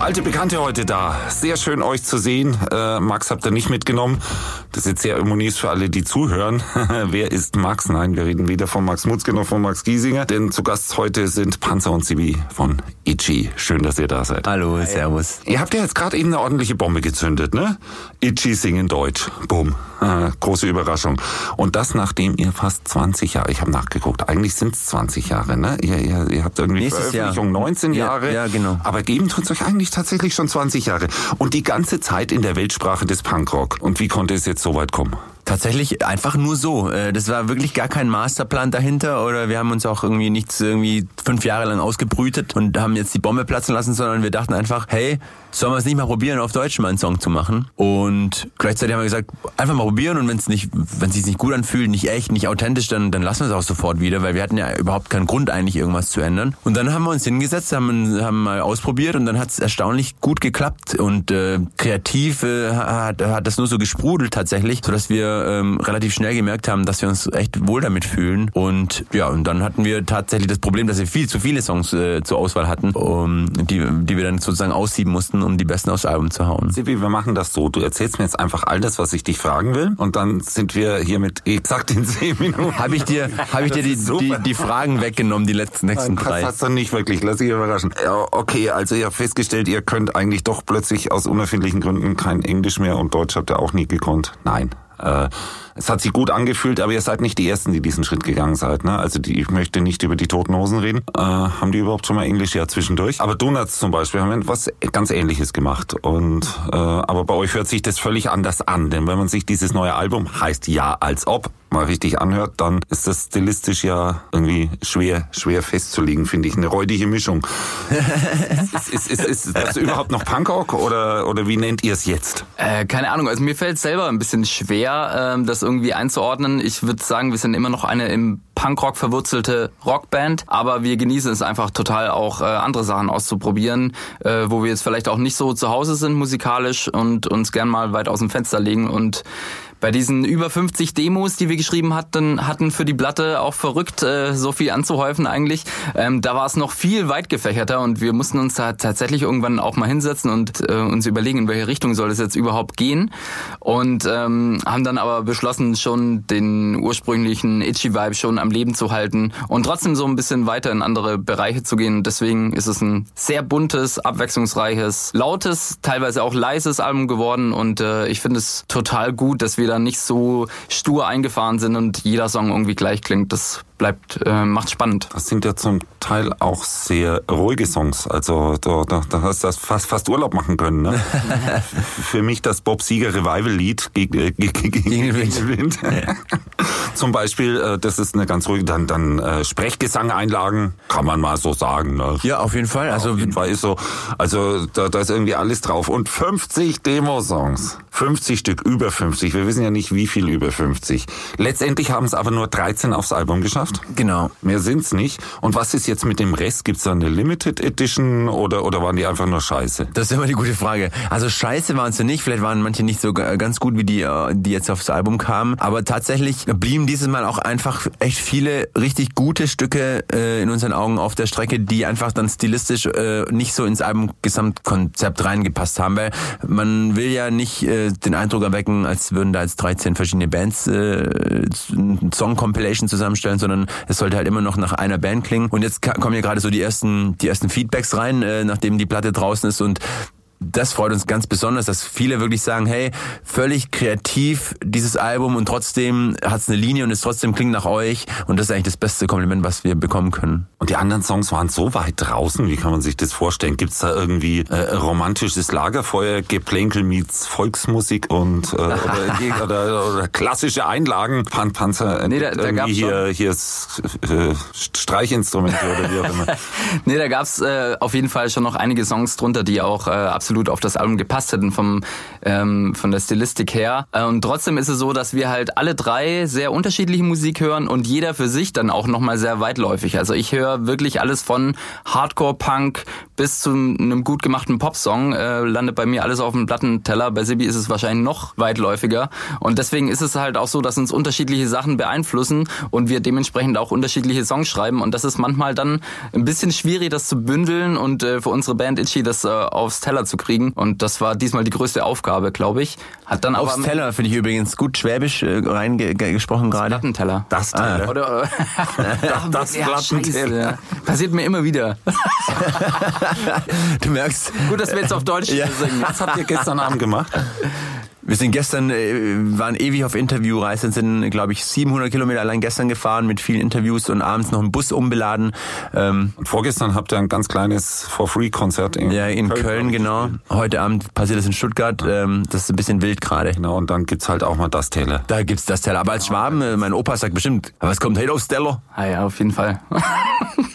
Alte Bekannte heute da. Sehr schön euch zu sehen. Äh, Max habt ihr nicht mitgenommen. Das ist jetzt sehr immunis für alle, die zuhören. Wer ist Max? Nein, wir reden weder von Max Mutzke noch von Max Giesinger. Denn zu Gast heute sind Panzer und Sibi von Itchy. Schön, dass ihr da seid. Hallo, servus. Ihr habt ja jetzt gerade eben eine ordentliche Bombe gezündet, ne? Itchy singen Deutsch. Boom. Äh, große Überraschung. Und das nachdem ihr fast 20 Jahre, ich habe nachgeguckt, eigentlich sind es 20 Jahre, ne? Ihr, ihr, ihr habt irgendwie Nächstes Veröffentlichung Jahr. 19 Ja, Jahre. ja, genau. Aber geben tut's euch eigentlich tatsächlich schon 20 Jahre. Und die ganze Zeit in der Weltsprache des Punkrock. Und wie konnte es jetzt so weit kommen? Tatsächlich einfach nur so. Äh, Das war wirklich gar kein Masterplan dahinter oder wir haben uns auch irgendwie nichts irgendwie fünf Jahre lang ausgebrütet und haben jetzt die Bombe platzen lassen, sondern wir dachten einfach, hey, sollen wir es nicht mal probieren, auf Deutsch mal einen Song zu machen? Und gleichzeitig haben wir gesagt, einfach mal probieren und wenn es nicht, wenn es sich nicht gut anfühlt, nicht echt, nicht authentisch, dann, dann lassen wir es auch sofort wieder, weil wir hatten ja überhaupt keinen Grund eigentlich irgendwas zu ändern. Und dann haben wir uns hingesetzt, haben, haben mal ausprobiert und dann hat es erstaunlich gut geklappt und äh, kreativ äh, hat, hat das nur so gesprudelt tatsächlich, sodass wir ähm, relativ schnell gemerkt haben, dass wir uns echt wohl damit fühlen. Und ja, und dann hatten wir tatsächlich das Problem, dass wir viel zu viele Songs äh, zur Auswahl hatten, um, die, die wir dann sozusagen aussieben mussten, um die besten aufs Album zu hauen. Sibi, wir machen das so. Du erzählst mir jetzt einfach all das, was ich dich fragen will. Und dann sind wir hier mit exakt in 10 Minuten. Habe ich dir, hab ich dir die, die, die Fragen weggenommen, die letzten nächsten Das drei? hast du nicht wirklich. Lass dich überraschen. Ja, okay, also ihr habt festgestellt, ihr könnt eigentlich doch plötzlich aus unerfindlichen Gründen kein Englisch mehr und Deutsch habt ihr auch nie gekonnt. Nein. Uh, es hat sich gut angefühlt, aber ihr seid nicht die Ersten, die diesen Schritt gegangen seid. Ne? Also die, ich möchte nicht über die Toten Hosen reden. Äh, haben die überhaupt schon mal Englisch? Ja, zwischendurch. Aber Donuts zum Beispiel haben was ganz Ähnliches gemacht. Und äh, aber bei euch hört sich das völlig anders an. Denn wenn man sich dieses neue Album heißt ja als ob mal richtig anhört, dann ist das stilistisch ja irgendwie schwer, schwer festzulegen, finde ich. Eine räudige Mischung. ist, ist, ist, ist das überhaupt noch Punkrock oder, oder wie nennt ihr es jetzt? Äh, keine Ahnung, also mir fällt es selber ein bisschen schwer, ähm, das irgendwie einzuordnen. Ich würde sagen, wir sind immer noch eine im Punkrock verwurzelte Rockband, aber wir genießen es einfach total auch äh, andere Sachen auszuprobieren, äh, wo wir jetzt vielleicht auch nicht so zu Hause sind musikalisch und uns gern mal weit aus dem Fenster legen und bei diesen über 50 Demos, die wir geschrieben hatten, hatten für die Platte auch verrückt, äh, so viel anzuhäufen eigentlich. Ähm, da war es noch viel weit gefächerter und wir mussten uns da tatsächlich irgendwann auch mal hinsetzen und äh, uns überlegen, in welche Richtung soll es jetzt überhaupt gehen. Und ähm, haben dann aber beschlossen, schon den ursprünglichen Itchy-Vibe schon am Leben zu halten und trotzdem so ein bisschen weiter in andere Bereiche zu gehen. Deswegen ist es ein sehr buntes, abwechslungsreiches, lautes, teilweise auch leises Album geworden und äh, ich finde es total gut, dass wir da nicht so stur eingefahren sind und jeder Song irgendwie gleich klingt. Das bleibt, äh, macht spannend. Das sind ja zum Teil auch sehr ruhige Songs. Also da, da, da hast du fast, fast Urlaub machen können. Ne? Für mich das Bob Seger Revival-Lied gegen, äh, gegen, gegen, Gegen den Wind. Wind. Zum Beispiel, äh, das ist eine ganz ruhige, dann, dann äh, Sprechgesang-Einlagen, kann man mal so sagen. Ne? Ja, auf jeden Fall. Also Auf jeden Fall ist so, also da, da ist irgendwie alles drauf. Und 50 Demo-Songs. 50 Stück, über 50. Wir wissen ja nicht, wie viel über 50. Letztendlich haben es aber nur 13 aufs Album geschafft. Genau. Mehr sind's nicht. Und was ist jetzt mit dem Rest? Gibt's da eine Limited Edition oder, oder waren die einfach nur scheiße? Das ist immer die gute Frage. Also scheiße waren sie nicht, vielleicht waren manche nicht so ganz gut wie die, äh, die jetzt aufs Album kamen. Aber tatsächlich blieben dieses Mal auch einfach echt viele richtig gute Stücke äh, in unseren Augen auf der Strecke, die einfach dann stilistisch äh, nicht so ins Albumgesamtkonzept reingepasst haben. Weil man will ja nicht äh, den Eindruck erwecken, als würden da jetzt 13 verschiedene Bands äh, Song-Compilation zusammenstellen, sondern es sollte halt immer noch nach einer Band klingen. Und jetzt kommen ja gerade so die ersten, die ersten Feedbacks rein, äh, nachdem die Platte draußen ist und das freut uns ganz besonders, dass viele wirklich sagen, hey, völlig kreativ dieses Album und trotzdem hat es eine Linie und es trotzdem klingt nach euch und das ist eigentlich das beste Kompliment, was wir bekommen können. Und die anderen Songs waren so weit draußen, wie kann man sich das vorstellen? Gibt's da irgendwie äh, romantisches Lagerfeuer, Geplänkel meets Volksmusik und äh, oder, oder, oder klassische Einlagen? Pan Panzer Nee, da- da irgendwie gab's hier, hier ist, äh, Streichinstrumente oder wie auch immer. Nee, da gab's äh, auf jeden Fall schon noch einige Songs drunter, die auch äh, absolut absolut auf das Album gepasst hätten vom ähm, von der Stilistik her. Äh, und trotzdem ist es so, dass wir halt alle drei sehr unterschiedliche Musik hören und jeder für sich dann auch nochmal sehr weitläufig. Also ich höre wirklich alles von Hardcore-Punk bis zu einem gut gemachten Popsong, äh, landet bei mir alles auf dem Plattenteller. Bei Sibi ist es wahrscheinlich noch weitläufiger. Und deswegen ist es halt auch so, dass uns unterschiedliche Sachen beeinflussen und wir dementsprechend auch unterschiedliche Songs schreiben. Und das ist manchmal dann ein bisschen schwierig, das zu bündeln und äh, für unsere Band Itchy das äh, aufs Teller zu kriegen. Und das war diesmal die größte Aufgabe, glaube ich. Hat dann Aufs aber Teller finde ich übrigens gut schwäbisch äh, reingesprochen gerade. Plattenteller. Das Teller. Oder, das ja, Plattenteller. scheiße. Passiert mir immer wieder. Du merkst, Gut, dass wir jetzt auf Deutsch Ja. singen. Was habt ihr gestern Abend gemacht? wir sind gestern, äh, waren ewig auf Interviewreise sind, glaube ich, 700 Kilometer allein gestern gefahren mit vielen Interviews und abends noch einen Bus umbeladen. Ähm, Und vorgestern habt ihr ein ganz kleines For-Free-Konzert in, ja, in Köln, genau. Heute Abend passiert das in Stuttgart. Ähm, das ist ein bisschen wild gerade. Genau, und dann gibt's halt auch mal das Teller. Da gibt's das Teller. Aber als Schwaben, äh, mein Opa sagt bestimmt, was kommt heute aufs Teller? Ah ja, auf jeden Fall.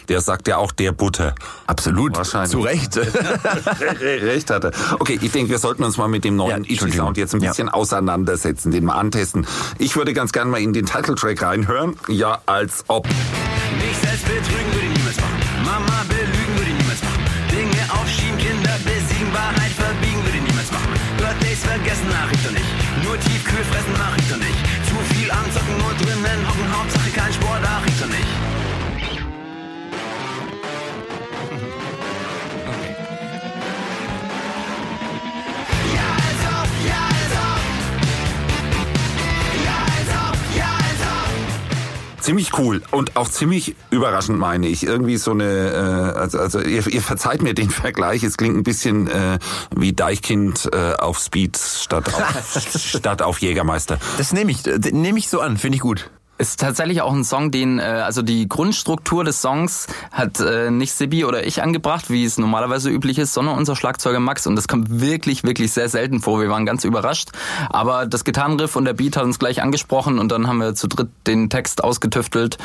Der sagt ja auch der Butter. Absolut. Wahrscheinlich. Zu Recht. Recht hat er. Okay, ich denke, wir sollten uns mal mit dem Ja, neuen Entschuldigung. Sound jetzt ein Ja. bisschen auseinandersetzen, den mal antesten. Ich würde ganz gerne mal in den Titeltrack reinhören. Ja, als ob. Mich selbst betrügen würde ich niemals machen. Mama belügen würde ich niemals machen. Dinge aufschieben, Kinder besiegen, Wahrheit verbiegen würde ich niemals machen. Birthdays vergessen, mach ich doch nicht. Nur tiefkühl fressen, mach ich doch nicht. Zu viel anzocken, nur drinnen hocken, Hauptsache kein Sport, ach Ziemlich cool und auch ziemlich überraschend, meine ich. Irgendwie so eine, äh, also, also ihr, ihr verzeiht mir den Vergleich, es klingt ein bisschen äh, wie Deichkind äh, auf Speed statt auf, statt auf Jägermeister. Das nehme ich, äh, nehme ich so an, finde ich gut. Ist tatsächlich auch ein Song, den, äh, also die Grundstruktur des Songs hat äh, nicht Sibi oder ich angebracht, wie es normalerweise üblich ist, sondern unser Schlagzeuger Max. Und das kommt wirklich, wirklich sehr selten vor. Wir waren ganz überrascht. Aber das Gitarrenriff und der Beat hat uns gleich angesprochen und dann haben wir zu dritt den Text ausgetüftelt.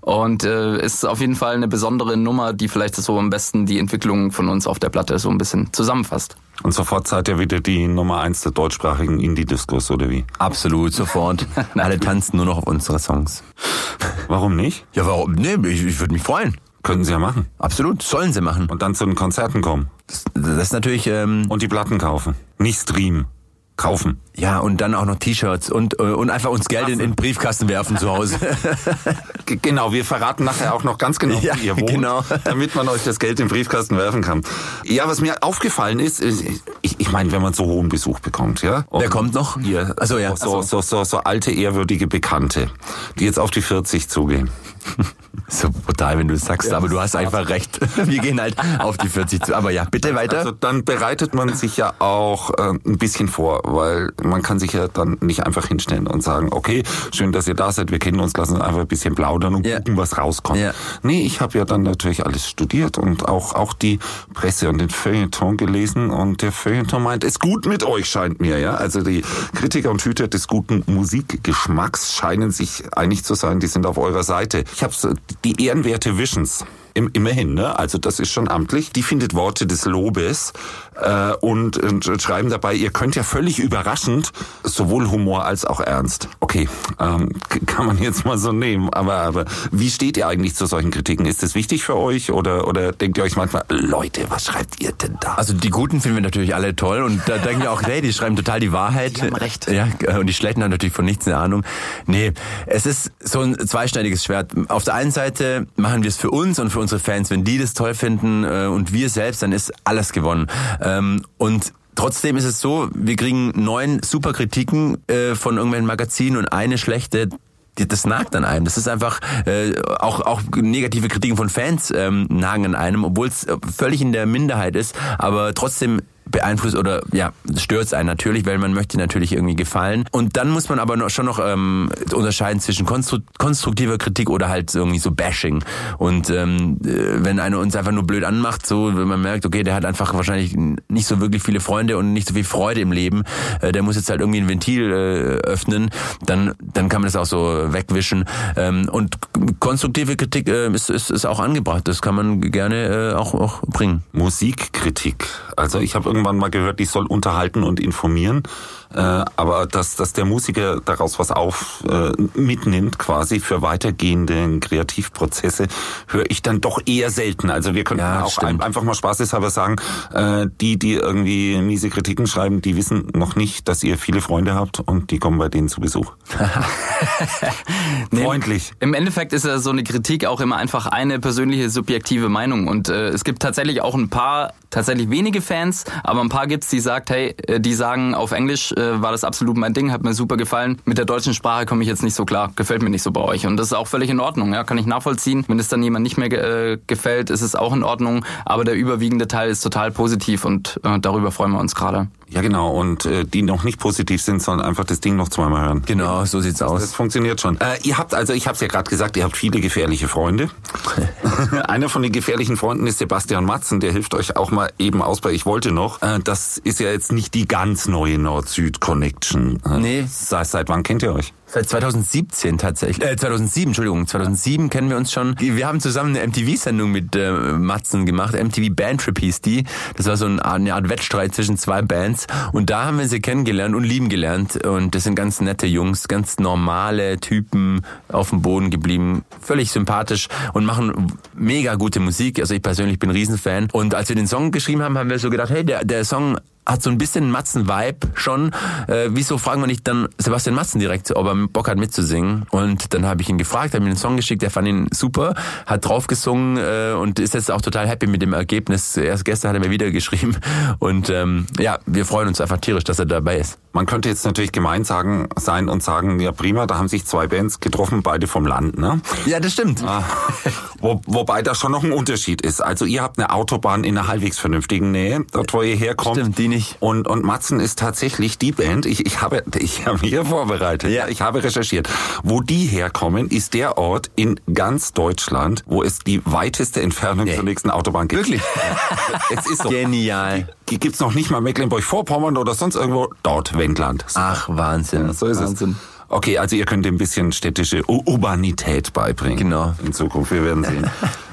Und äh, ist auf jeden Fall eine besondere Nummer, die vielleicht so am besten die Entwicklung von uns auf der Platte so ein bisschen zusammenfasst. Und sofort seid ihr wieder die Nummer eins der deutschsprachigen Indie-Discos, oder wie? Absolut, sofort. Alle tanzen nur noch auf unsere Songs. Warum nicht? Ja, warum? Nee, ich, ich würde mich freuen. Können sie ja machen. Absolut, sollen sie machen. Und dann zu den Konzerten kommen. Das, das ist natürlich, ähm, Und die Platten kaufen. Nicht streamen. Kaufen. ja, und dann auch noch T-Shirts und, äh, und einfach uns Geld in, in den Briefkasten werfen zu Hause. Genau, wir verraten nachher auch noch ganz genau, Ja, wie ihr wohnt, genau. damit man euch das Geld im Briefkasten werfen kann. Ja, was mir aufgefallen ist, ist ich, ich meine, wenn man so hohen Besuch bekommt, ja. Und Wer kommt noch? Hier, Ach so, ja. So, so, so, so alte, ehrwürdige Bekannte, die jetzt auf die 40 zugehen. So brutal, wenn du es sagst, aber du hast einfach recht. Wir gehen halt auf die 40 zu. Aber ja, bitte weiter. Also dann bereitet man sich ja auch äh, ein bisschen vor, weil man kann sich ja dann nicht einfach hinstellen und sagen, okay, schön, dass ihr da seid, wir kennen uns, lassen uns einfach ein bisschen plaudern und Ja. gucken, was rauskommt. Ja. Nee, ich habe ja dann natürlich alles studiert und auch, auch die Presse und den Feuilleton gelesen und der Feuilleton meint, es gut mit euch, scheint mir, ja. Also die Kritiker und Hüter des guten Musikgeschmacks scheinen sich einig zu sein, die sind auf eurer Seite. Ich habe so die ehrenwerte Visions. Im, immerhin, ne? Also das ist schon amtlich. Die findet Worte des Lobes äh, und, und schreiben dabei, ihr könnt ja völlig überraschend sowohl Humor als auch Ernst. Okay, ähm, kann man jetzt mal so nehmen. Aber, aber wie steht ihr eigentlich zu solchen Kritiken? Ist das wichtig für euch oder, oder denkt ihr euch manchmal, Leute, was schreibt ihr denn da? Also die Guten finden wir natürlich alle toll und da denken wir auch, hey, die schreiben total die Wahrheit. Die haben recht. Ja, und die Schlechten haben natürlich von nichts eine Ahnung. Nee, es ist so ein zweischneidiges Schwert. Auf der einen Seite machen wir es für uns und für unsere Fans. Wenn die das toll finden äh, und wir selbst, dann ist alles gewonnen. Ähm, und Trotzdem ist es so, wir kriegen neun super Kritiken äh, von irgendwelchen Magazinen und eine schlechte, das nagt an einem. Das ist einfach äh, auch auch negative Kritiken von Fans ähm, nagen an einem, obwohl es völlig in der Minderheit ist, aber trotzdem beeinflusst oder ja stört einen natürlich, weil man möchte natürlich irgendwie gefallen. Und dann muss man aber noch, schon noch ähm, unterscheiden zwischen konstru konstruktiver Kritik oder halt irgendwie so Bashing. Und ähm, äh, wenn einer uns einfach nur blöd anmacht, so wenn man merkt, okay, der hat einfach wahrscheinlich nicht so wirklich viele Freunde und nicht so viel Freude im Leben, äh, der muss jetzt halt irgendwie ein Ventil äh, öffnen, dann dann kann man das auch so wegwischen. Ähm, und konstruktive Kritik äh, ist, ist ist auch angebracht. Das kann man gerne äh, auch auch bringen. Musikkritik. Also ich habe irgendwann mal gehört, die soll unterhalten und informieren. Äh, aber dass, dass der Musiker daraus was auf äh, mitnimmt, quasi für weitergehende Kreativprozesse, höre ich dann doch eher selten. Also wir können Ja, auch ein, einfach mal spaßeshalber sagen, äh, die, die irgendwie miese Kritiken schreiben, die wissen noch nicht, dass ihr viele Freunde habt und die kommen bei denen zu Besuch. Freundlich. Im Endeffekt ist ja so eine Kritik auch immer einfach eine persönliche subjektive Meinung und äh, es gibt tatsächlich auch ein paar tatsächlich wenige Fans, aber ein paar gibt's, die sagt, hey, äh, die sagen auf Englisch äh, war das absolut mein Ding, hat mir super gefallen. Mit der deutschen Sprache komme ich jetzt nicht so klar, gefällt mir nicht so bei euch und das ist auch völlig in Ordnung, ja, kann ich nachvollziehen. Wenn es dann jemand nicht mehr ge äh, gefällt, ist es auch in Ordnung, aber der überwiegende Teil ist total positiv und äh, darüber freuen wir uns gerade. Ja, genau. Und äh, die noch nicht positiv sind, sollen einfach das Ding noch zweimal hören. Genau, so sieht's Das aus. funktioniert schon. Äh, ihr habt, also ich habe es ja gerade gesagt, ihr habt viele gefährliche Freunde. Einer von den gefährlichen Freunden ist Sebastian Matzen, der hilft euch auch mal eben aus bei Ich wollte noch. Äh, das ist ja jetzt nicht die ganz neue Nord-Süd-Connection. Äh, Nee. Seit, seit wann kennt ihr euch? Seit 2017 tatsächlich. Äh, 2007, Entschuldigung. 2007 kennen wir uns schon. Wir haben zusammen eine MTV-Sendung mit äh, Matzen gemacht. MTV Band Trip hieß die. Das war so eine Art, eine Art Wettstreit zwischen zwei Bands. Und da haben wir sie kennengelernt und lieben gelernt. Und das sind ganz nette Jungs, ganz normale Typen auf dem Boden geblieben. Völlig sympathisch und machen mega gute Musik. Also ich persönlich bin Riesenfan. Und als wir den Song geschrieben haben, haben wir so gedacht, hey, der, der Song hat so ein bisschen Matzen-Vibe schon. Äh, wieso fragen wir nicht dann Sebastian Matzen direkt, ob er Bock hat mitzusingen? Und dann habe ich ihn gefragt, habe ihm den Song geschickt, er fand ihn super, hat draufgesungen äh, und ist jetzt auch total happy mit dem Ergebnis. Erst gestern hat er mir wieder geschrieben und ähm, ja, wir freuen uns einfach tierisch, dass er dabei ist. Man könnte jetzt natürlich gemein sagen, sein und sagen, ja prima, da haben sich zwei Bands getroffen, beide vom Land, ne? Ja, das stimmt. Wo, wobei da schon noch ein Unterschied ist. Also ihr habt eine Autobahn in einer halbwegs vernünftigen Nähe, dort wo ihr herkommt. Stimmt, die nicht. Und, und Matzen ist tatsächlich die Band, ich, ich habe ich habe ja vorbereitet, Ja. ich habe recherchiert. Wo die herkommen, ist der Ort in ganz Deutschland, wo es die weiteste Entfernung Nee. zur nächsten Autobahn gibt. Wirklich? Ja. Es ist so. Genial. Die gibt's noch nicht mal Mecklenburg-Vorpommern oder sonst irgendwo. Dort, Wendland. Ach, Wahnsinn. So ist Wahnsinn. es. Okay, also ihr könnt ein bisschen städtische Urbanität beibringen. Genau. In Zukunft, wir werden sehen.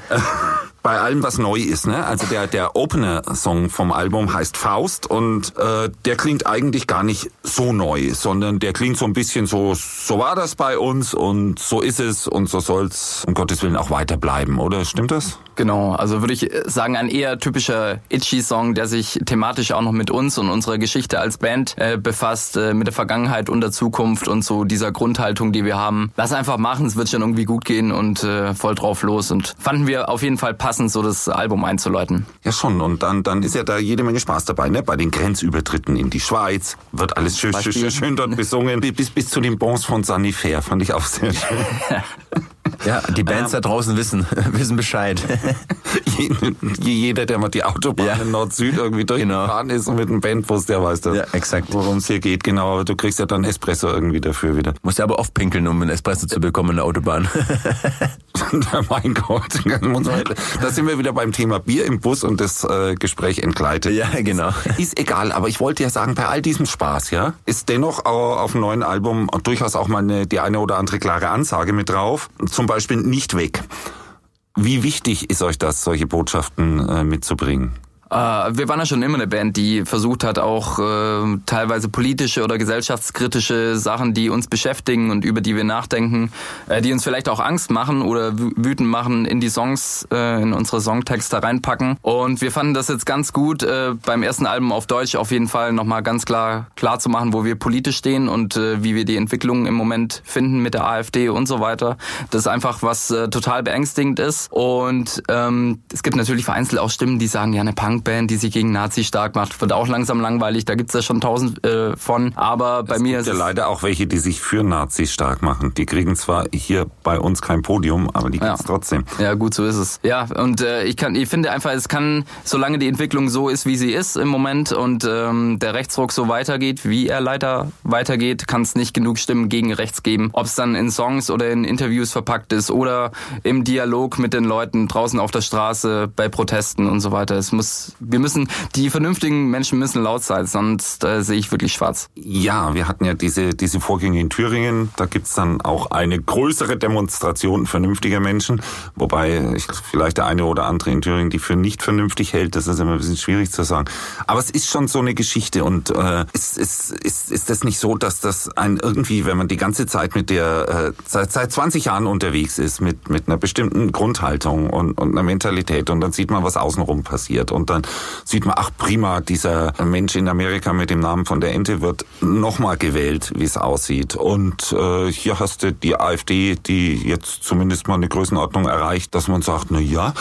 Bei allem, was neu ist, ne? Also der, der Opener-Song vom Album heißt Faust und äh, der klingt eigentlich gar nicht so neu, sondern der klingt so ein bisschen so, so war das bei uns und so ist es und so soll's um Gottes Willen auch weiter bleiben, oder? Stimmt das? Genau, also würde ich sagen, ein eher typischer Itchy-Song, der sich thematisch auch noch mit uns und unserer Geschichte als Band äh, befasst, äh, mit der Vergangenheit und der Zukunft und so dieser Grundhaltung, die wir haben. Lass einfach machen, es wird schon irgendwie gut gehen und äh, voll drauf los. Und fanden wir auf jeden Fall passend, so das Album einzuläuten. Ja schon, und dann, dann ist ja da jede Menge Spaß dabei, ne? Bei den Grenzübertritten in die Schweiz wird alles schön, schön, schön, schön dort besungen. Bis, bis zu den Bons von Sanifair fand ich auch sehr schön. Ja, die Bands da draußen wissen, wissen Bescheid. Jeder, der mal die Autobahn Ja. in Nord-Süd irgendwie durchgefahren ist und mit einem Bandbus, der weiß das. Ja, exakt. Worum es hier geht, genau. Aber du kriegst ja dann Espresso irgendwie dafür wieder. Musst ja aber oft pinkeln, um einen Espresso zu bekommen in der Autobahn. mein Gott. Da sind wir wieder beim Thema Bier im Bus und das äh, Gespräch entgleitet. ja, genau. Ist egal, aber ich wollte ja sagen, bei all diesem Spaß, ja, ist dennoch au- auf dem neuen Album durchaus auch mal eine, die eine oder andere klare Ansage mit drauf. Zum Beispiel nicht weg. Wie wichtig ist euch das, solche Botschaften äh, mitzubringen? Äh, wir waren ja schon immer eine Band, die versucht hat, auch äh, teilweise politische oder gesellschaftskritische Sachen, die uns beschäftigen und über die wir nachdenken, äh, die uns vielleicht auch Angst machen oder wü- wütend machen, in die Songs, äh, in unsere Songtexte reinpacken. Und wir fanden das jetzt ganz gut, äh, beim ersten Album auf Deutsch auf jeden Fall nochmal ganz klar klar zu machen, wo wir politisch stehen und äh, wie wir die Entwicklung im Moment finden mit der AfD und so weiter. Das ist einfach was äh, total beängstigend ist. Und ähm, es gibt natürlich vereinzelt auch Stimmen, die sagen, ja, eine Punkband, die sich gegen Nazi stark macht, wird auch langsam langweilig. Da gibt's ja schon tausend äh, von. Aber bei mir ist Ja, es leider auch welche, die sich für Nazis stark machen. Die kriegen zwar hier bei uns kein Podium, aber die Ja. gibt's trotzdem. Ja, gut, so ist es. Ja, und äh, ich kann, ich finde einfach, es kann, solange die Entwicklung so ist, wie sie ist im Moment und ähm, der Rechtsruck so weitergeht, wie er leider weitergeht, kann es nicht genug Stimmen gegen rechts geben. Ob es dann in Songs oder in Interviews verpackt ist oder im Dialog mit den Leuten draußen auf der Straße bei Protesten und so weiter. Es muss wir müssen, die vernünftigen Menschen müssen laut sein, sonst äh, sehe ich wirklich schwarz. Ja, wir hatten ja diese, diese Vorgänge in Thüringen. Da gibt's dann auch eine größere Demonstration vernünftiger Menschen. Wobei ich, vielleicht der eine oder andere in Thüringen die für nicht vernünftig hält. Das ist immer ein bisschen schwierig zu sagen. Aber es ist schon so eine Geschichte. Und äh, ist, ist, ist, ist das nicht so, dass das ein irgendwie, wenn man die ganze Zeit mit der, äh, seit, seit 20 Jahren unterwegs ist, mit, mit einer bestimmten Grundhaltung und, und einer Mentalität und dann sieht man, was außenrum passiert. Und dann sieht man, ach prima, dieser Mensch in Amerika mit dem Namen von der Ente wird nochmal gewählt, wie es aussieht. Und äh, hier hast du die AfD, die jetzt zumindest mal eine Größenordnung erreicht, dass man sagt, na ja,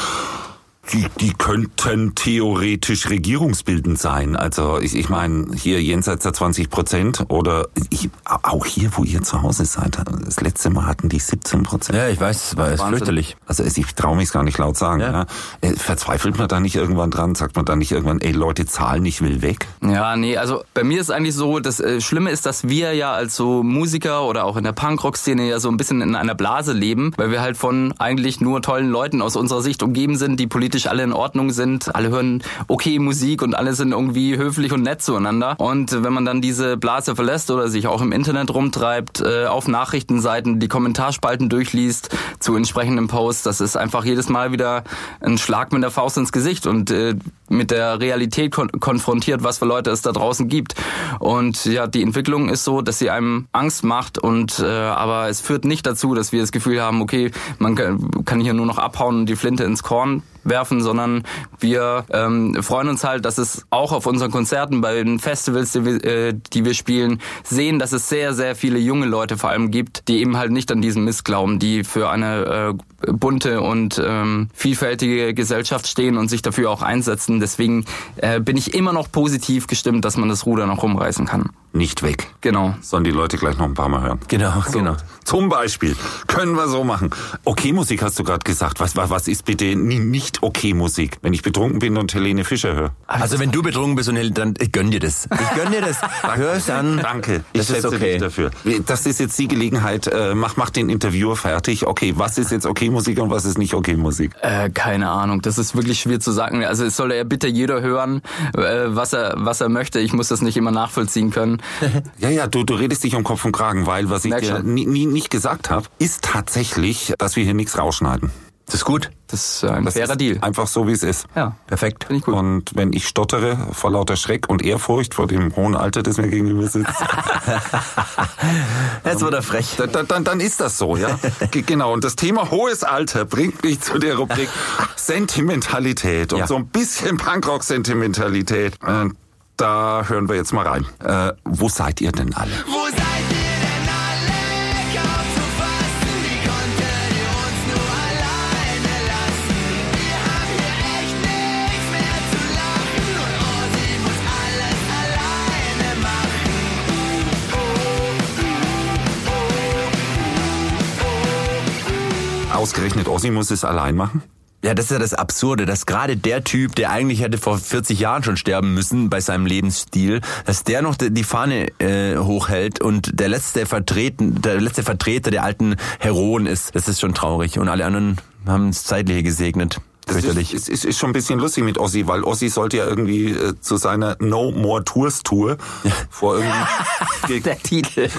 die, die könnten theoretisch regierungsbildend sein. Also ich, ich meine, hier jenseits der 20 Prozent oder ich, auch hier, wo ihr zu Hause seid, das letzte Mal hatten die 17 Prozent. Ja, ich weiß, es war es fürchterlich. Also ich traue mich gar nicht laut sagen. Ja. Ja. Äh, Verzweifelt man da nicht irgendwann dran? Sagt man da nicht irgendwann, ey Leute, zahlen, ich will weg? Ja, nee, also bei mir ist eigentlich so, das äh, Schlimme ist, dass wir ja als so Musiker oder auch in der Punkrock-Szene ja so ein bisschen in einer Blase leben, weil wir halt von eigentlich nur tollen Leuten aus unserer Sicht umgeben sind, die politisch alle in Ordnung sind, alle hören okay Musik und alle sind irgendwie höflich und nett zueinander. Und wenn man dann diese Blase verlässt oder sich auch im Internet rumtreibt, äh, auf Nachrichtenseiten die Kommentarspalten durchliest zu entsprechenden Posts, das ist einfach jedes Mal wieder ein Schlag mit der Faust ins Gesicht und äh, mit der Realität kon konfrontiert, was für Leute es da draußen gibt. Und ja, die Entwicklung ist so, dass sie einem Angst macht und äh, aber es führt nicht dazu, dass wir das Gefühl haben, okay, man kann, hier nur noch abhauen und die Flinte ins Korn werfen, sondern wir ähm, freuen uns halt, dass es auch auf unseren Konzerten, bei den Festivals, die wir, äh, die wir spielen, sehen, dass es sehr, sehr viele junge Leute vor allem gibt, die eben halt nicht an diesen Mist glauben, die für eine äh, bunte und ähm, vielfältige Gesellschaft stehen und sich dafür auch einsetzen. Deswegen äh, bin ich immer noch positiv gestimmt, dass man das Ruder noch rumreißen kann. Nicht weg. Genau. Sollen die Leute gleich noch ein paar Mal hören. Genau, genau. Zum Beispiel können wir so machen. Okay Musik hast du gerade gesagt. Was, was, ist bitte nicht okay Musik? Wenn ich betrunken bin und Helene Fischer höre. Also wenn du betrunken bist und Hel- dann ich gönn dir das. Ich gönn dir das. Hör's an. Danke, ich Das ist schätze okay. dich dafür. Das ist jetzt die Gelegenheit, äh, mach, mach den Interviewer fertig. Okay, was ist jetzt okay Musik und was ist nicht okay Musik? Äh, keine Ahnung, das ist wirklich schwer zu sagen. Also es soll ja bitte jeder hören, äh, was er was er möchte. Ich muss das nicht immer nachvollziehen können. Ja, ja, du, du redest dich um Kopf und Kragen, weil was ich Merk dir nie, nie, nicht gesagt habe, ist tatsächlich, dass wir hier nichts rausschneiden. Das ist gut. Das ist äh, ein Das fairer ist Deal. einfach so, wie es ist. Ja, Perfekt. finde ich gut. Und wenn ich stottere vor lauter Schreck und Ehrfurcht vor dem hohen Alter, das mir gegenüber sitzt, Jetzt wird er frech. dann, dann, dann, ist das so, ja. Ge- genau. Und das Thema hohes Alter bringt mich zu der Rubrik Sentimentalität und Ja. so ein bisschen Punkrock-Sentimentalität. Äh, da hören wir jetzt mal rein. Äh, wo seid ihr denn alle? Wo seid Ausgerechnet Ossi muss es allein machen? Ja, das ist ja das Absurde, dass gerade der Typ, der eigentlich hätte vor 40 Jahren schon sterben müssen bei seinem Lebensstil, dass der noch die Fahne äh, hochhält und der letzte Vertreten, der letzte Vertreter der alten Heroen ist. Das ist schon traurig. Und alle anderen haben das Zeitliche gesegnet. Fürchterlich. ist, ist, ist schon ein bisschen lustig mit Ossi, weil Ossi sollte ja irgendwie äh, zu seiner No More Tours Tour vor irgendwie ge, Der Titel.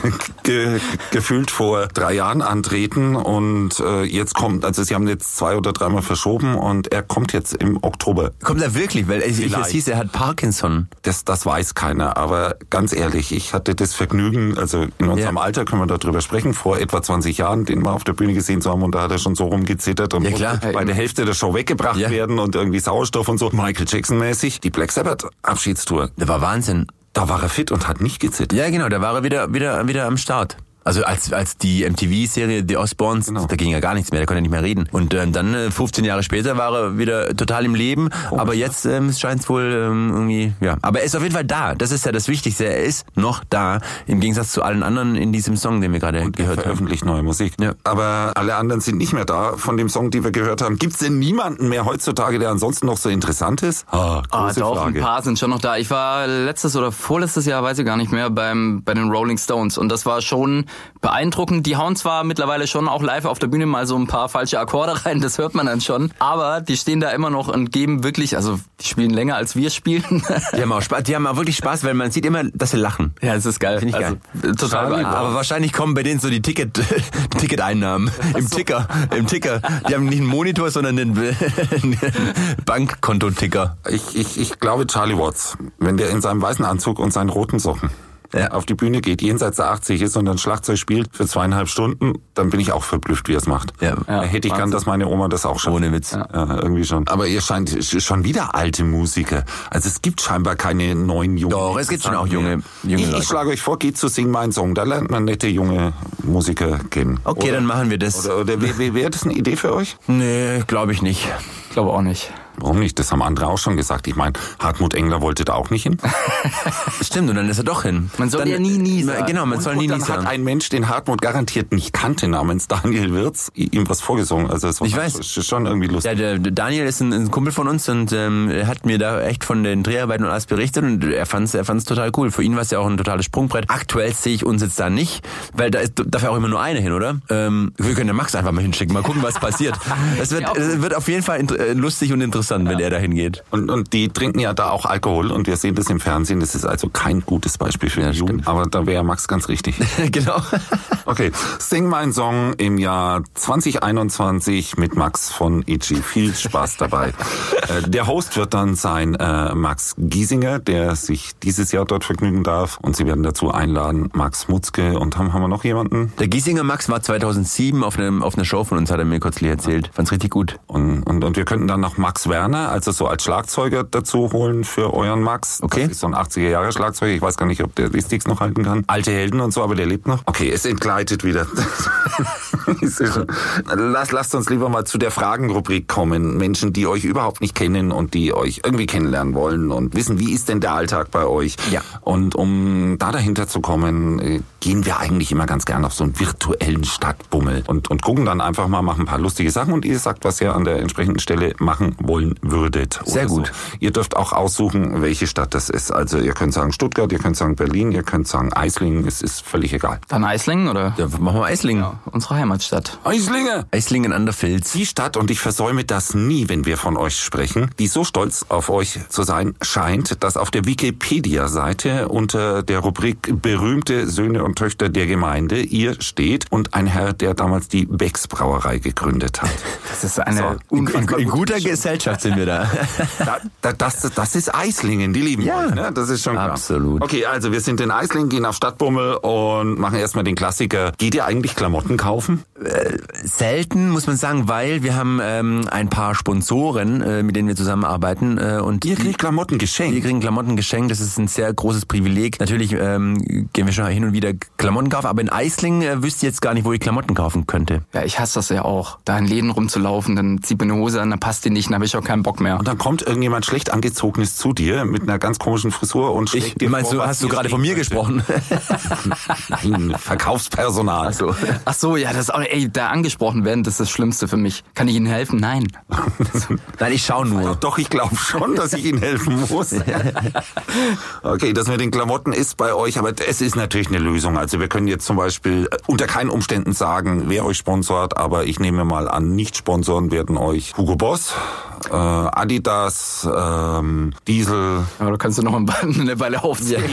ge, gefühlt vor drei Jahren antreten und äh, jetzt kommt, also sie haben jetzt zwei oder dreimal verschoben und er kommt jetzt im Oktober. Kommt er wirklich? Weil ich, ich, es hieß, er hat Parkinson. Das, das weiß keiner, aber ganz ehrlich, ich hatte das Vergnügen, also in unserem Ja. Alter können wir darüber sprechen, vor etwa 20 Jahren, den mal auf der Bühne gesehen zu haben und da hat er schon so rumgezittert und Ja, klar. bei der Hälfte der Show weggebracht Ja. werden und irgendwie Sauerstoff und so. Michael Jackson mäßig, die Black Sabbath Abschiedstour. Der war Wahnsinn. Da war er fit und hat nicht gezittert. Ja, genau, da war er wieder, wieder, wieder am Start. Also als, als die MTV-Serie The Osbournes, Genau. da ging ja gar nichts mehr, der konnte nicht mehr reden. Und ähm, dann äh, 15 Jahre später war er wieder total im Leben. aber jetzt ähm, scheint es wohl ähm, irgendwie, ja. Aber er ist auf jeden Fall da. Das ist ja das Wichtigste. Er ist noch da, im Gegensatz zu allen anderen in diesem Song, den wir gerade Er gehört haben. veröffentlicht neue Musik. Ja. Aber alle anderen sind nicht mehr da von dem Song, den wir gehört haben. Gibt's denn niemanden mehr heutzutage, der ansonsten noch so interessant ist? Ah, Ah, große doch, Frage. ein paar sind schon noch da. Ich war letztes oder vorletztes Jahr, weiß ich gar nicht mehr, beim, bei den Rolling Stones. Und das war schon beeindruckend. Die hauen zwar mittlerweile schon auch live auf der Bühne mal so ein paar falsche Akkorde rein, das hört man dann schon, aber die stehen da immer noch und geben wirklich, also die spielen länger als wir spielen. Die haben auch Spaß, die haben auch wirklich Spaß, weil man sieht immer, dass sie lachen. ja, es ist geil. Finde ich also, geil. Total beeindruckend. Aber wahrscheinlich kommen bei denen so die Ticket, Ticketeinnahmen im Ticker, im Ticker. Die haben nicht einen Monitor, sondern einen, einen Bankkontoticker. Ich, ich, ich glaube Charlie Watts, wenn der in seinem weißen Anzug und seinen roten Socken Ja. auf die Bühne geht, jenseits der 80 ist und dann Schlagzeug spielt für zweieinhalb Stunden, dann bin ich auch verblüfft, wie er es macht. Ja. Da hätte ich gern, dass meine Oma das auch schafft. Ohne Witz. Ja, irgendwie schon. Aber ihr scheint sch- schon wieder alte Musiker. Also es gibt scheinbar keine neuen jungen. Doch, es gibt schon auch junge- junge ich, Leute. ich schlage euch vor, geht zu Sing Mein Song. Da lernt man nette junge Musiker kennen. Okay, dann machen wir das. Oder, oder wäre wär das eine Idee für euch? Nee, glaube ich nicht. Ich glaube auch nicht. Warum nicht? Das haben andere auch schon gesagt. Ich meine, Hartmut Engler wollte da auch nicht hin. Stimmt, und dann ist er doch hin. Man soll dann, ja nie, nie sagen. Genau, man soll Und nie, nie dann hat sagen. ein Mensch, den Hartmut garantiert nicht kannte, namens Daniel Wirz, ihm was vorgesungen. Also es war Ich weiß. sch- schon irgendwie lustig. Ja, der der Daniel ist ein, ein Kumpel von uns und ähm, er hat mir da echt von den Dreharbeiten und alles berichtet und er fand's, er fand's total cool. Für ihn war es ja auch ein totales Sprungbrett. Aktuell sehe ich uns jetzt da nicht, weil da ist dafür auch immer nur eine hin, oder? Ähm, wir können den Max einfach mal hinschicken, mal gucken, was passiert. Es wird, es wird auf jeden Fall äh, lustig und interessant, wenn er da hingeht. Und, und die trinken ja da auch Alkohol und wir sehen das im Fernsehen. Das ist also kein gutes Beispiel für Ja, die Jugend. Aber da wäre Max ganz richtig. genau. Okay, Sing mein Song im Jahr 2021 mit Max von Itchy. Viel Spaß dabei. Äh, der Host wird dann sein äh, Max Giesinger, der sich dieses Jahr dort vergnügen darf. Und sie werden dazu einladen Max Mutzke. Und haben, haben wir noch jemanden? Der Giesinger Max war 2007 auf, einem, auf einer Show von uns, hat er mir kürzlich erzählt. Fand's richtig gut. Und, und, und wir könnten dann noch Max Werner, also so als Schlagzeuger dazu holen für euren Max. Okay. Das ist so ein 80er Jahre Schlagzeuger. Ich weiß gar nicht, ob der die Sticks noch halten kann. Alte Helden und so, aber der lebt noch. Okay, es entgleitet wieder. Lass, lasst uns lieber mal zu der Fragenrubrik kommen. Menschen, die euch überhaupt nicht kennen und die euch irgendwie kennenlernen wollen und wissen, wie ist denn der Alltag bei euch? Ja. Und um da dahinter zu kommen, äh, gehen wir eigentlich immer ganz gern auf so einen virtuellen Stadtbummel und, und gucken dann einfach mal, machen ein paar lustige Sachen und ihr sagt, was ihr an der entsprechenden Stelle machen wollen würdet. Sehr gut. So. Ihr dürft auch aussuchen, welche Stadt das ist. Also ihr könnt sagen Stuttgart, ihr könnt sagen Berlin, ihr könnt sagen Eislingen, es ist völlig egal. Dann Eislingen oder? Ja, machen wir Eislingen. Unsere Heimatstadt. Eislinge! Eislingen an der Filz. Die Stadt, und ich versäume das nie, wenn wir von euch sprechen, die so stolz auf euch zu sein scheint, dass auf der Wikipedia-Seite unter der Rubrik berühmte Söhne und Töchter der Gemeinde ihr steht und ein Herr, der damals die Becks Brauerei gegründet hat. Das ist eine So. In, in, in guter Gesellschaft sind wir da. Da, da, das, das ist Eislingen, die lieben Ja. euch, ne? Das ist schon klar. Absolut. Okay, also wir sind in Eislingen, gehen auf Stadtbummel und machen erstmal den Klassiker. Geht ihr eigentlich Klamotten kaufen? Selten, muss man sagen, weil wir haben ähm, ein paar Sponsoren, äh, mit denen wir zusammenarbeiten. Äh, und Ihr kriegt Klamotten Wir geschenkt. kriegen Klamotten geschenkt, das ist ein sehr großes Privileg. Natürlich ähm, gehen wir schon hin und wieder Klamotten kaufen, aber in Eislingen äh, wüsste ich jetzt gar nicht, wo ich Klamotten kaufen könnte. Ja, ich hasse das ja auch. Da in Läden rumzulaufen, dann zieht mir eine Hose an, dann passt die nicht, dann habe ich auch keinen Bock mehr. Und dann kommt irgendjemand schlecht angezogenes zu dir mit einer ganz komischen Frisur und schlägt Ich, dir meinst vor, du, was hast du gerade von mir könnte. gesprochen? Nein, Verkaufspersonal. so. Ach so, ja, das ist auch, ey, da angesprochen werden, das ist das Schlimmste für mich. Kann ich Ihnen helfen? Nein. Nein, ich schaue nur. Doch, ich glaube schon, dass ich Ihnen helfen muss. Okay, das mit den Klamotten ist bei euch, aber es ist natürlich eine Lösung. Also wir können jetzt zum Beispiel äh, unter keinen Umständen sagen, wer euch sponsort, aber ich nehme mal an, Nicht-Sponsoren werden euch Hugo Boss, äh, Adidas, ähm, Diesel. Aber da kannst du noch eine Weile aufzählen.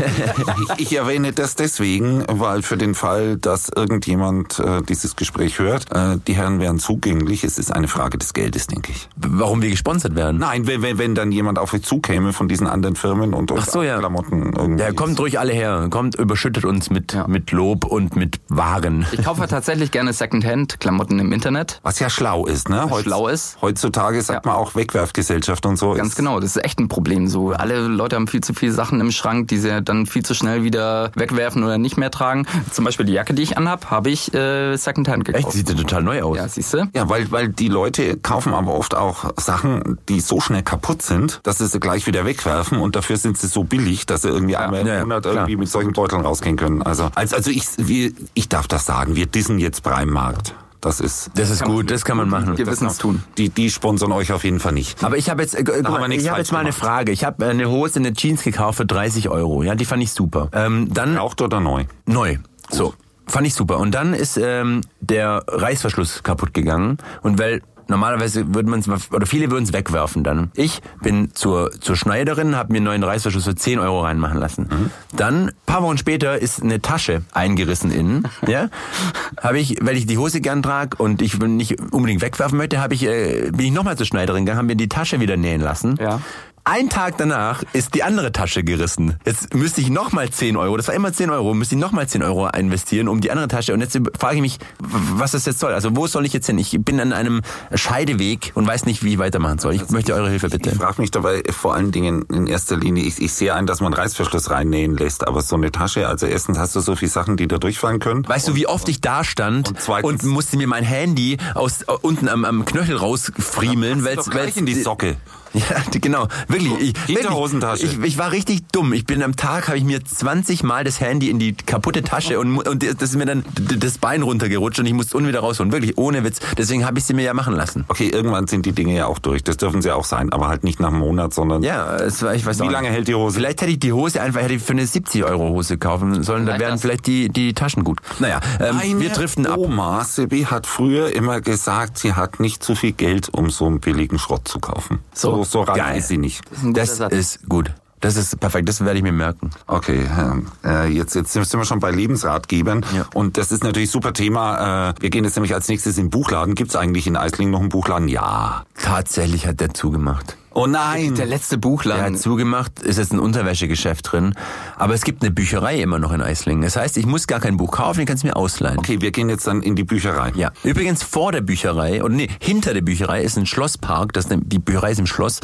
Ich, ich erwähne das deswegen, weil für den Fall, dass irgendjemand äh, dieses Gespräch hört, äh, die Herren wären zugänglich. Es ist eine Frage des Geldes, denke ich. Warum wir gesponsert werden? Nein, wenn, wenn, wenn dann jemand auf euch zukäme von diesen anderen Firmen und euch Ach so, ja. Klamotten irgendwie. Ja, kommt ruhig alle her. Kommt, überschüttet uns mit, Ja. mit Lob und mit Waren. Ich kaufe tatsächlich gerne Secondhand-Klamotten im Internet. Was ja schlau ist, ne? Heutz- schlau ist. Heutzutage sagt man auch Wegwerfgesellschaft und so. Ganz ist, genau, das ist echt ein Problem. So alle Leute haben viel zu viele Sachen im Schrank, die sie dann viel zu schnell wieder wegwerfen oder nicht mehr tragen. Zum Beispiel die Jacke, die ich anhab, habe ich äh, Secondhand gekauft. Echt, sieht ja total neu aus. Ja, siehst du? Ja, weil, weil die Leute kaufen aber oft auch Sachen, die so schnell kaputt sind, dass sie sie gleich wieder wegwerfen und dafür sind sie so billig, dass sie irgendwie einmal im ja, ja, Monat irgendwie mit solchen Beuteln rausgehen können. Also, also, also ich, wir, ich darf das sagen, wir dissen jetzt Primarkt. Das ist, Das ist gut, das kann man machen. Gewissenstun. die, die sponsern euch auf jeden Fall nicht. Aber ich habe jetzt, äh, guck mal, wir ich habe falsch jetzt mal eine. Frage. Ich habe eine Hose, eine Jeans gekauft für 30 Euro. Ja, die fand ich super. Ähm, dann Raucht oder neu? neu. So. Fand ich super. Und dann ist ähm, der Reißverschluss kaputt gegangen. Und weil normalerweise würde man es, oder viele würden es wegwerfen dann. Ich bin zur, zur Schneiderin, habe mir einen neuen Reißverschluss für 10 Euro reinmachen lassen. Dann, paar Wochen später, ist eine Tasche eingerissen innen. ja, habe ich, weil ich die Hose gern trage und ich nicht unbedingt wegwerfen möchte, habe ich, äh, bin ich nochmal zur Schneiderin gegangen, haben mir die Tasche wieder nähen lassen. Ja. Ein Tag danach ist die andere Tasche gerissen. Jetzt müsste ich nochmal 10 Euro, das war immer 10 Euro, müsste ich nochmal 10 Euro investieren um die andere Tasche. Und jetzt frage ich mich, was das jetzt soll. Also wo soll ich jetzt hin? Ich bin an einem Scheideweg und weiß nicht, wie ich weitermachen soll. Ich möchte eure Hilfe bitte. Ich frage mich dabei vor allen Dingen in erster Linie, ich, ich sehe ein, dass man Reißverschluss reinnähen lässt, aber so eine Tasche, also erstens hast du so viele Sachen, die da durchfallen können. Weißt du, wie oft ich da stand und zweitens- und musste mir mein Handy aus äh, unten am, am Knöchel rausfriemeln, weil gleich in die Socke. Ja, genau. Wirklich. Ich, Hinterhosentasche. Ich, ich war richtig dumm. Ich bin am Tag, habe ich mir 20 Mal das Handy in die kaputte Tasche und, mu- und das ist mir dann das Bein runtergerutscht und ich musste unten wieder rausholen. Wirklich, ohne Witz. Deswegen habe ich sie mir ja machen lassen. Okay, irgendwann sind die Dinge ja auch durch. Das dürfen sie auch sein, aber halt nicht nach einem Monat, sondern Ja, es war, ich weiß Wie auch lange nicht. hält die Hose? Vielleicht hätte ich die Hose einfach hätte ich für eine 70 Euro Hose kaufen sollen. Dann wären vielleicht die, die Taschen gut. Naja, ähm, Meine wir driften ab. Oma, Sebi, hat früher immer gesagt, sie hat nicht zu viel Geld, um so einen billigen Schrott zu kaufen. So, so reich Geil. ist sie nicht. ein guter Das Satz. ist gut. Das ist perfekt. Das werde ich mir merken. Okay, ähm, äh, jetzt, jetzt sind wir schon bei Lebensratgebern. Ja. Und das ist natürlich super Thema. Äh, wir gehen jetzt nämlich als nächstes in den Buchladen. Gibt's eigentlich in Eislingen noch einen Buchladen? Ja. Tatsächlich hat der zugemacht. Oh nein! Der letzte Der Buchladen. hat zugemacht, ist jetzt ein Unterwäschegeschäft drin. Aber es gibt eine Bücherei immer noch in Eislingen. Das heißt, ich muss gar kein Buch kaufen, ich kann es mir ausleihen. Okay, wir gehen jetzt dann in die Bücherei. Ja. Übrigens vor der Bücherei, oder nee, hinter der Bücherei ist ein Schlosspark. Das die Bücherei ist im Schloss.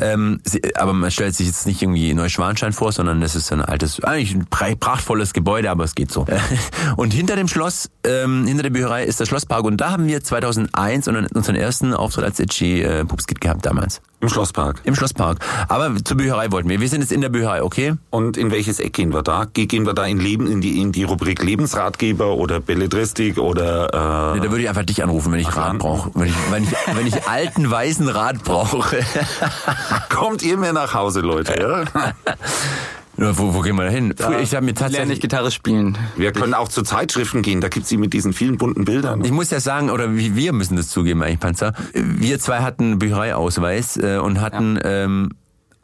Ähm, sie, aber man stellt sich jetzt nicht irgendwie Neuschwanstein vor, sondern das ist ein altes, eigentlich ein pra- prachtvolles Gebäude, aber es geht so. Und hinter dem Schloss, ähm, hinter der Bücherei ist der Schlosspark. Und da haben wir 2001 unseren ersten Auftritt als Edgy äh, Pupskit gehabt damals. Im Schlosspark. Im Schlosspark. Aber zur Bücherei wollten wir. Wir sind jetzt in der Bücherei, okay? Und in welches Eck gehen wir da? Ge- Gehen wir da in Leben, in die, in die Rubrik Lebensratgeber oder Belletristik oder, Nee, äh, da würde ich einfach dich anrufen, wenn ich Ach, Rat brauche. Wenn ich, wenn, ich, wenn ich alten, weißen Rat brauche. kommt ihr mir nach Hause, Leute, ja? Wo, wo gehen wir da hin? Früher, ich habe mir Lerne ich tatsächlich... Gitarre spielen. Wir können auch zu Zeitschriften gehen, da gibt's sie mit diesen vielen bunten Bildern. Ich muss ja sagen, oder wie wir müssen das zugeben eigentlich, Panzer. Wir zwei hatten Büchereiausweis äh, und hatten ähm,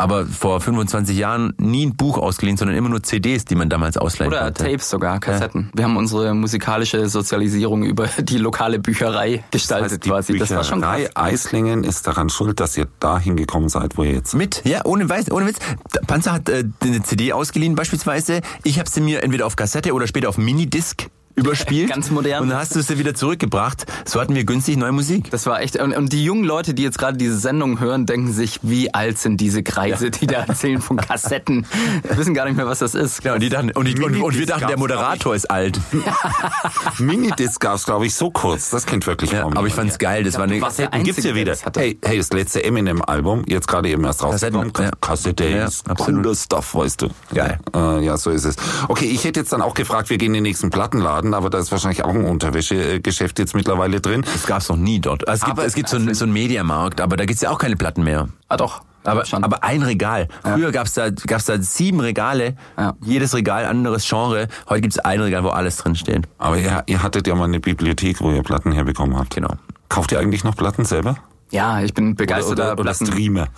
aber vor 25 Jahren nie ein Buch ausgeliehen, sondern immer nur CDs, die man damals ausleihen Oder konnte. Tapes sogar, Kassetten. Wir haben unsere musikalische Sozialisierung über die lokale Bücherei gestaltet Also die quasi. Das war schon krass. Bücherei Eislingen ist daran schuld, dass ihr da hingekommen seid, wo ihr jetzt Mit, ja, ohne Weiß, ohne Witz. Panzer hat äh, eine CD ausgeliehen beispielsweise. Ich habe sie mir entweder auf Kassette oder später auf Minidisc überspielt. Ganz modern. Und dann hast du sie wieder zurückgebracht. So hatten wir günstig neue Musik. Das war echt. Und, und die jungen Leute, die jetzt gerade diese Sendung hören, denken sich, wie alt sind diese Kreise, die da erzählen von Kassetten. Die wissen gar nicht mehr, was das ist. Ja, und, die dachten, und, die, und, und wir dachten, der Moderator ist alt. Minidisc gab's, glaube ich, so kurz. Das kennt wirklich Ja, kaum aber ich fand's geil. Das war eine, Kassetten gibt's ja Einzige, wieder. Hey, hey, das letzte Eminem-Album, jetzt gerade eben erst rausgekommen. Kassetten, ja. Kassette, Ja, ist absolut. cooler Stuff, weißt du. Geil. Äh, ja, so ist es. Okay, ich hätte jetzt dann auch gefragt, wir gehen in den nächsten Plattenladen, aber da ist wahrscheinlich auch ein Unterwäschegeschäft jetzt mittlerweile drin. das gab's noch nie dort. Also es gibt, Aber- es gibt so, einen- so einen Mediamarkt, aber da gibt's ja auch keine Platten mehr. Ah doch. Aber, schon. aber ein Regal. Früher gab's da, gab's da sieben Regale. Ja. Jedes Regal anderes Genre. Heute gibt's ein Regal, wo alles drin steht. Aber ihr, ihr hattet ja mal eine Bibliothek, wo ihr Platten herbekommen habt. Genau. Kauft ihr eigentlich noch Platten selber? Ja, ich bin Oder, begeisterter oder, oder Platten. Streamer?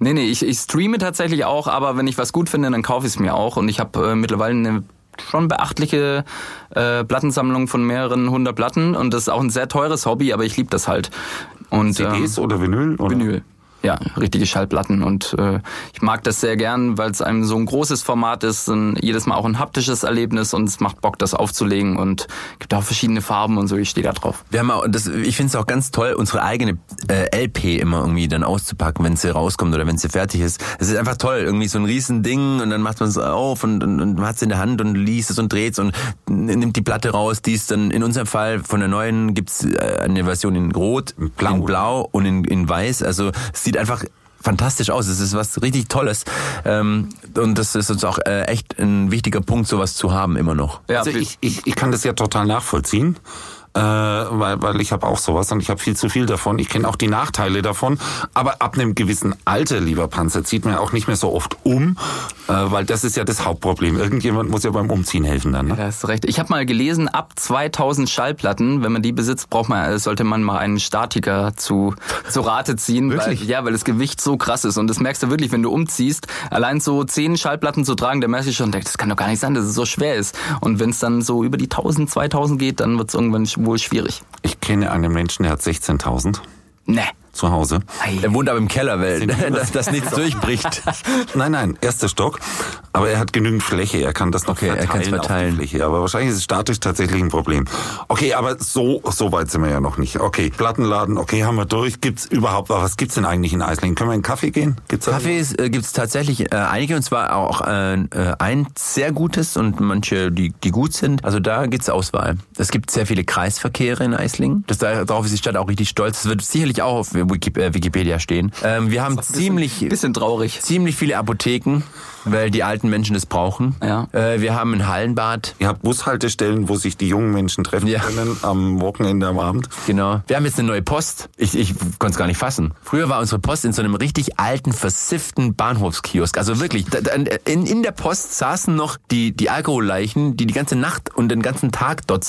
Nee, nee, ich, ich streame tatsächlich auch, aber wenn ich was gut finde, dann kaufe ich es mir auch. Und ich habe äh, mittlerweile eine schon beachtliche äh, Plattensammlung von mehreren hundert Platten und das ist auch ein sehr teures Hobby, aber ich liebe das halt. Und, CDs ähm, oder Vinyl? Oder? Vinyl. Ja, richtige Schallplatten und äh, ich mag das sehr gern, weil es einem so ein großes Format ist, ein, jedes Mal auch ein haptisches Erlebnis und es macht Bock, das aufzulegen und gibt auch verschiedene Farben und so, ich stehe da drauf. Wir haben auch, das, ich finde es auch ganz toll, unsere eigene äh, LP immer irgendwie dann auszupacken, wenn sie rauskommt oder wenn sie fertig ist. Es ist einfach toll, irgendwie so ein riesen Ding und dann macht man es auf und, und, und man hat es in der Hand und liest es und dreht und nimmt die Platte raus, die ist dann in unserem Fall von der neuen gibt's äh, eine Version in Rot, in Blau. in Blau und in, in Weiß. Also es sieht einfach fantastisch aus. Es ist was richtig Tolles. Ähm, und das ist uns auch äh, echt ein wichtiger Punkt, sowas zu haben immer noch. Ja, Also ich, ich, ich kann das ja total nachvollziehen. äh, weil, weil ich habe auch sowas und ich habe viel zu viel davon. Ich kenne auch die Nachteile davon, aber ab einem gewissen Alter, lieber Panzer, zieht man auch nicht mehr so oft um, weil das ist ja das Hauptproblem. Irgendjemand muss ja beim Umziehen helfen dann. Ne? Da hast recht. Ich habe mal gelesen, ab 2000 Schallplatten, wenn man die besitzt, braucht man, sollte man mal einen Statiker zu, zu Rate ziehen. Wirklich? Weil, ja, weil das Gewicht so krass ist. Und das merkst du wirklich, wenn du umziehst. Allein so 10 Schallplatten zu tragen, da merkst du schon, das kann doch gar nicht sein, dass es so schwer ist. Und wenn es dann so über die 1000, 2000 geht, dann wird es irgendwann wohl schwierig. Ich kenne einen Menschen, der hat 16.000 Ne. Zu Hause. Er wohnt aber im Keller, weil dass das nichts durchbricht. Nein, nein, erster Stock. Aber er hat genügend Fläche. Er kann das noch Okay, er verteilen, kann's verteilen. auf die Fläche. Aber wahrscheinlich ist es statisch tatsächlich ein Problem. Okay, aber so, so weit sind wir ja noch nicht. Okay, Plattenladen, okay, haben wir durch. Gibt's überhaupt, was gibt's denn eigentlich in Eislingen? Können wir in einen Kaffee gehen? Gibt's Kaffees äh, gibt es tatsächlich äh, einige und zwar auch äh, äh, ein sehr gutes und manche, die, die gut sind. Also da gibt's Auswahl. Es gibt sehr viele Kreisverkehre in Eislingen. Das, darauf ist die Stadt auch richtig stolz. Das wird sicherlich auch auf Wiki, äh, Wikipedia stehen. Ähm, wir haben ziemlich, Bisschen traurig. ziemlich viele Apotheken, weil die alten Menschen das brauchen. Ja. Äh, wir haben ein Hallenbad. Ihr habt Bushaltestellen, wo sich die jungen Menschen treffen Ja. können am Wochenende, am Abend. Genau. Wir haben jetzt eine neue Post. Ich, ich konnte es gar nicht fassen. Früher war unsere Post in so einem richtig alten, versifften Bahnhofskiosk. Also wirklich, da, da, in, in der Post saßen noch die, die Alkoholleichen, die die ganze Nacht und den ganzen Tag dort,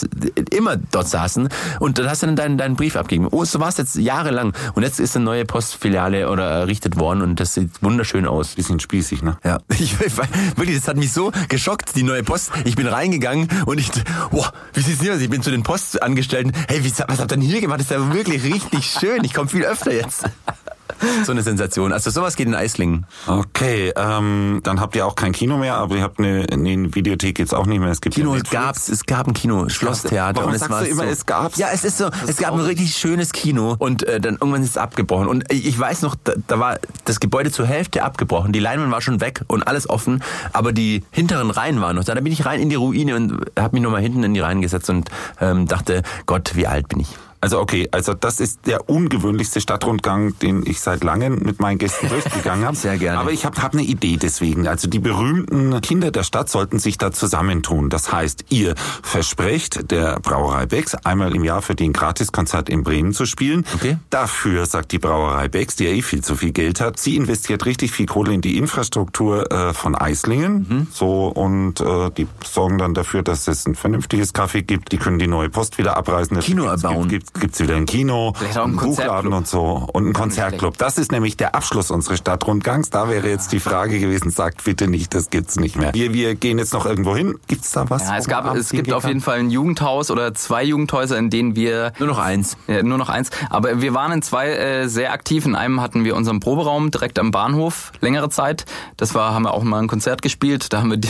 immer dort saßen. Und dann hast du dann deinen, deinen Brief abgegeben. Oh, so war es jetzt jahrelang. Und jetzt ist eine neue Postfiliale oder errichtet worden und das sieht wunderschön aus. Bisschen spießig, ne? Ja, ich, ich, wirklich, das hat mich so geschockt, die neue Post. Ich bin reingegangen und ich, boah, wie sieht's hier aus? Ich bin zu den Postangestellten. Hey, was habt ihr denn hier gemacht? Das ist ja wirklich richtig schön. Ich komme viel öfter jetzt. So eine Sensation. Also sowas geht in Eislingen. Okay, ähm, dann habt ihr auch kein Kino mehr, aber ihr habt eine, eine Videothek jetzt auch nicht mehr. Es gibt Kino ja gab's, es gab ein Kino, Schlosstheater. Warum und es sagst war du immer, so, es gab's? Ja, es ist so, es gab ein richtig schönes Kino und äh, dann irgendwann ist es abgebrochen. Und ich weiß noch, da, da war das Gebäude zur Hälfte abgebrochen. Die Leinwand war schon weg und alles offen, aber die hinteren Reihen waren noch da. Da bin ich rein in die Ruine und habe mich nochmal hinten in die Reihen gesetzt und ähm, dachte, Gott, wie alt bin ich? Also okay, also das ist der ungewöhnlichste Stadtrundgang, den ich seit langem mit meinen Gästen durchgegangen habe. Sehr gerne. Aber ich habe hab eine Idee deswegen. Also die berühmten Kinder der Stadt sollten sich da zusammentun. Das heißt, ihr versprecht der Brauerei Becks einmal im Jahr für den Gratiskonzert in Bremen zu spielen. Okay. Dafür sagt die Brauerei Becks, die ja eh viel zu viel Geld hat, sie investiert richtig viel Kohle in die Infrastruktur äh, von Eislingen. Mhm. So und äh, die sorgen dann dafür, dass es ein vernünftiges Kaffee gibt. Die können die neue Post wieder abreißen. Kino erbauen. Gibt, gibt, gibt's wieder ein Kino, einen Buchladen und so und ein Konzertclub. Das ist nämlich der Abschluss unseres Stadtrundgangs. Da wäre jetzt die Frage gewesen, sagt bitte nicht, das gibt's nicht mehr. Wir, wir gehen jetzt noch irgendwo hin. Gibt's da was? Ja, es gab, es gibt auf jeden Fall ein Jugendhaus oder zwei Jugendhäuser, in denen wir Nur noch eins. Ja, nur noch eins. Aber wir waren in zwei äh, sehr aktiv. In einem hatten wir unseren Proberaum direkt am Bahnhof längere Zeit. Das war, haben wir auch mal ein Konzert gespielt. Da haben wir, die,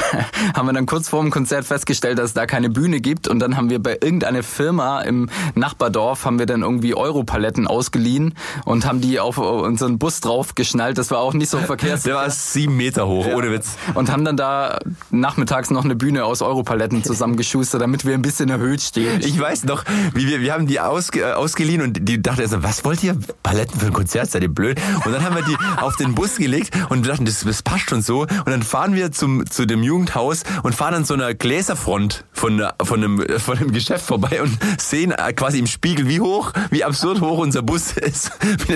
haben wir dann kurz vor dem Konzert festgestellt, dass es da keine Bühne gibt. Und dann haben wir bei irgendeiner Firma im Nachbardorf haben wir dann irgendwie Europaletten ausgeliehen und haben die auf unseren Bus drauf geschnallt. Das war auch nicht so verkehrssicher. Der war sieben Meter hoch, ohne Witz. Und haben dann da nachmittags noch eine Bühne aus Europaletten zusammengeschustert, damit wir ein bisschen erhöht stehen. Ich weiß noch, wie wir, wir haben die ausge, äh, ausgeliehen und die dachte also, was wollt ihr? Paletten für ein Konzert, seid ihr blöd? Und dann haben wir die auf den Bus gelegt und wir dachten, das, das passt schon so. Und dann fahren wir zum, zu dem Jugendhaus und fahren an so einer Gläserfront von, der- von, einem, von einem Geschäft vorbei und sehen äh, quasi im Spiegel, wie hoch, wie absurd hoch unser Bus ist.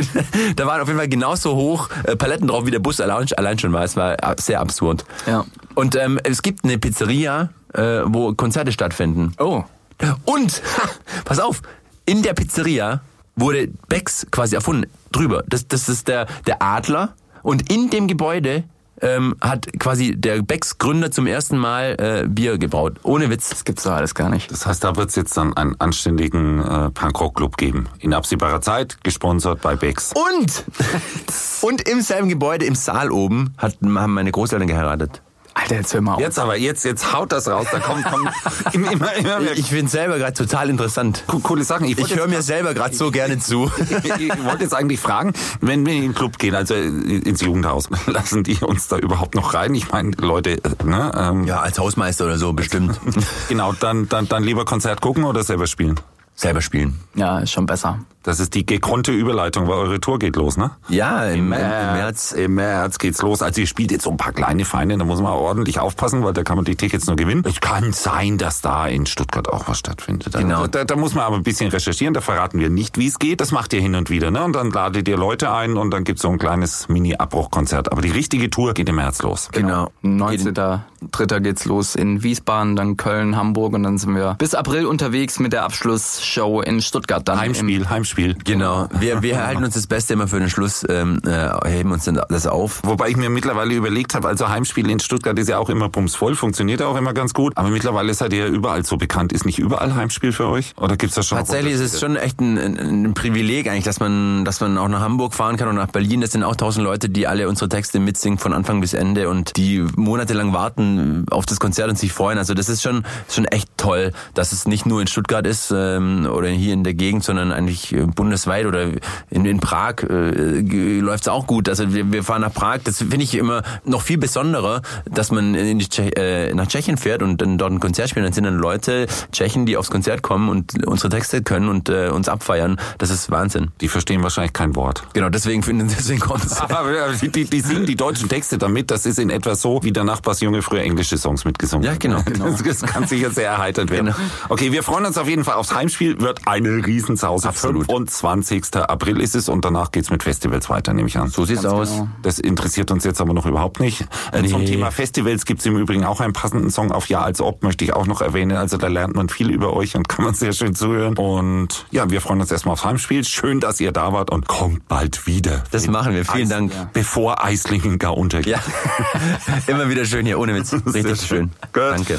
da waren auf jeden Fall genauso hoch äh, Paletten drauf, wie der Bus allein, schon war. Es war äh, sehr absurd. Ja. Und ähm, es gibt eine Pizzeria, äh, wo Konzerte stattfinden. Oh. Und, pass auf, in der Pizzeria wurde Becks quasi erfunden. Drüber. Das, das ist der, der Adler. Und in dem Gebäude ähm, hat quasi der Becks Gründer zum ersten Mal äh, Bier gebraut. Ohne Witz. Das gibt's doch alles gar nicht. Das heißt, da wird's jetzt dann einen anständigen äh, Punkrock-Club geben. In absehbarer Zeit, gesponsert bei Becks. Und, und im selben Gebäude, im Saal oben, hat, haben meine Großeltern geheiratet. Alter, jetzt hör mal auf. Jetzt aber, jetzt, jetzt haut das raus. Da kommt, kommt immer, immer, immer mehr Ich finde selber gerade total interessant. co- coole Sachen. Ich wollte höre mir selber gerade so gerne zu. ich wollte jetzt eigentlich fragen, wenn wir in den Club gehen, also ins Jugendhaus, lassen die uns da überhaupt noch rein? Ich meine, Leute, ne? Ähm, Ja, als Hausmeister oder so bestimmt. Genau, dann, dann, dann lieber Konzert gucken oder selber spielen? Selber spielen. Ja, ist schon besser. Das ist die gekonnte Überleitung, weil eure Tour geht los, ne? Ja, im, im, im März. Im März geht's los. Also ihr spielt jetzt so ein paar kleine Feinde, da muss man ordentlich aufpassen, weil da kann man die Tickets nur gewinnen. Es kann sein, dass da in Stuttgart auch was stattfindet. Da, Genau. Da, da muss man aber ein bisschen recherchieren, da verraten wir nicht, wie es geht. Das macht ihr hin und wieder, ne? Und dann ladet ihr Leute ein und dann gibt's so ein kleines Mini-Abbruchkonzert. Aber die richtige Tour geht im März los. Genau. 19.3. geht's los in Wiesbaden, dann Köln, Hamburg und dann sind wir bis April unterwegs mit der Abschlussshow in Stuttgart. Dann Heimspiel, Heimspiel. Genau. Wir, wir halten uns das Beste immer für den Schluss, ähm, äh, heben uns dann das auf. Wobei ich mir mittlerweile überlegt habe, also Heimspiel in Stuttgart ist ja auch immer bumsvoll, funktioniert ja auch immer ganz gut. Aber mittlerweile seid ihr ja überall so bekannt. Ist nicht überall Heimspiel für euch? Oder gibt's da schon Tatsächlich ist es schon echt ein, ein, ein Privileg eigentlich, dass man, dass man auch nach Hamburg fahren kann und nach Berlin. Das sind auch tausend Leute, die alle unsere Texte mitsingen von Anfang bis Ende und die monatelang warten auf das Konzert und sich freuen. Also das ist schon, schon echt toll, dass es nicht nur in Stuttgart ist ähm, oder hier in der Gegend, sondern eigentlich äh, bundesweit oder in, in Prag äh, läuft es auch gut. Also wir, wir fahren nach Prag. Das finde ich immer noch viel besonderer, dass man in die Tsche äh, nach Tschechien fährt und dann dort ein Konzert spielt. Dann sind dann Leute, Tschechen, die aufs Konzert kommen und unsere Texte können und äh, uns abfeiern. Das ist Wahnsinn. Die verstehen wahrscheinlich kein Wort. Genau, deswegen finden deswegen kommt's. Aber die, die, die singen die deutschen Texte damit. Das ist in etwa so, wie der Nachbarsjunge früher englische Songs mitgesungen Ja, hat. genau. Das, das kann sicher sehr erheiternd werden. Genau. Okay, wir freuen uns auf jeden Fall aufs Heimspiel. Wird eine Riesensause. Absolut. 25. April ist es und danach geht's mit Festivals weiter, nehme ich an. So sieht's aus. genau. Das interessiert uns jetzt aber noch überhaupt nicht. Äh, Zum Nee. Thema Festivals gibt's im Übrigen auch einen passenden Song auf Ja als ob, möchte ich auch noch erwähnen. Also da lernt man viel über euch und kann man sehr schön zuhören. Und ja, wir freuen uns erstmal aufs Heimspiel. Schön, dass ihr da wart und kommt bald wieder. Das machen wir. Vielen Eis- Dank. Bevor Eislingen gar untergeht. Ja, immer wieder schön hier, ohne Witz. Richtig schön. Gut. Danke.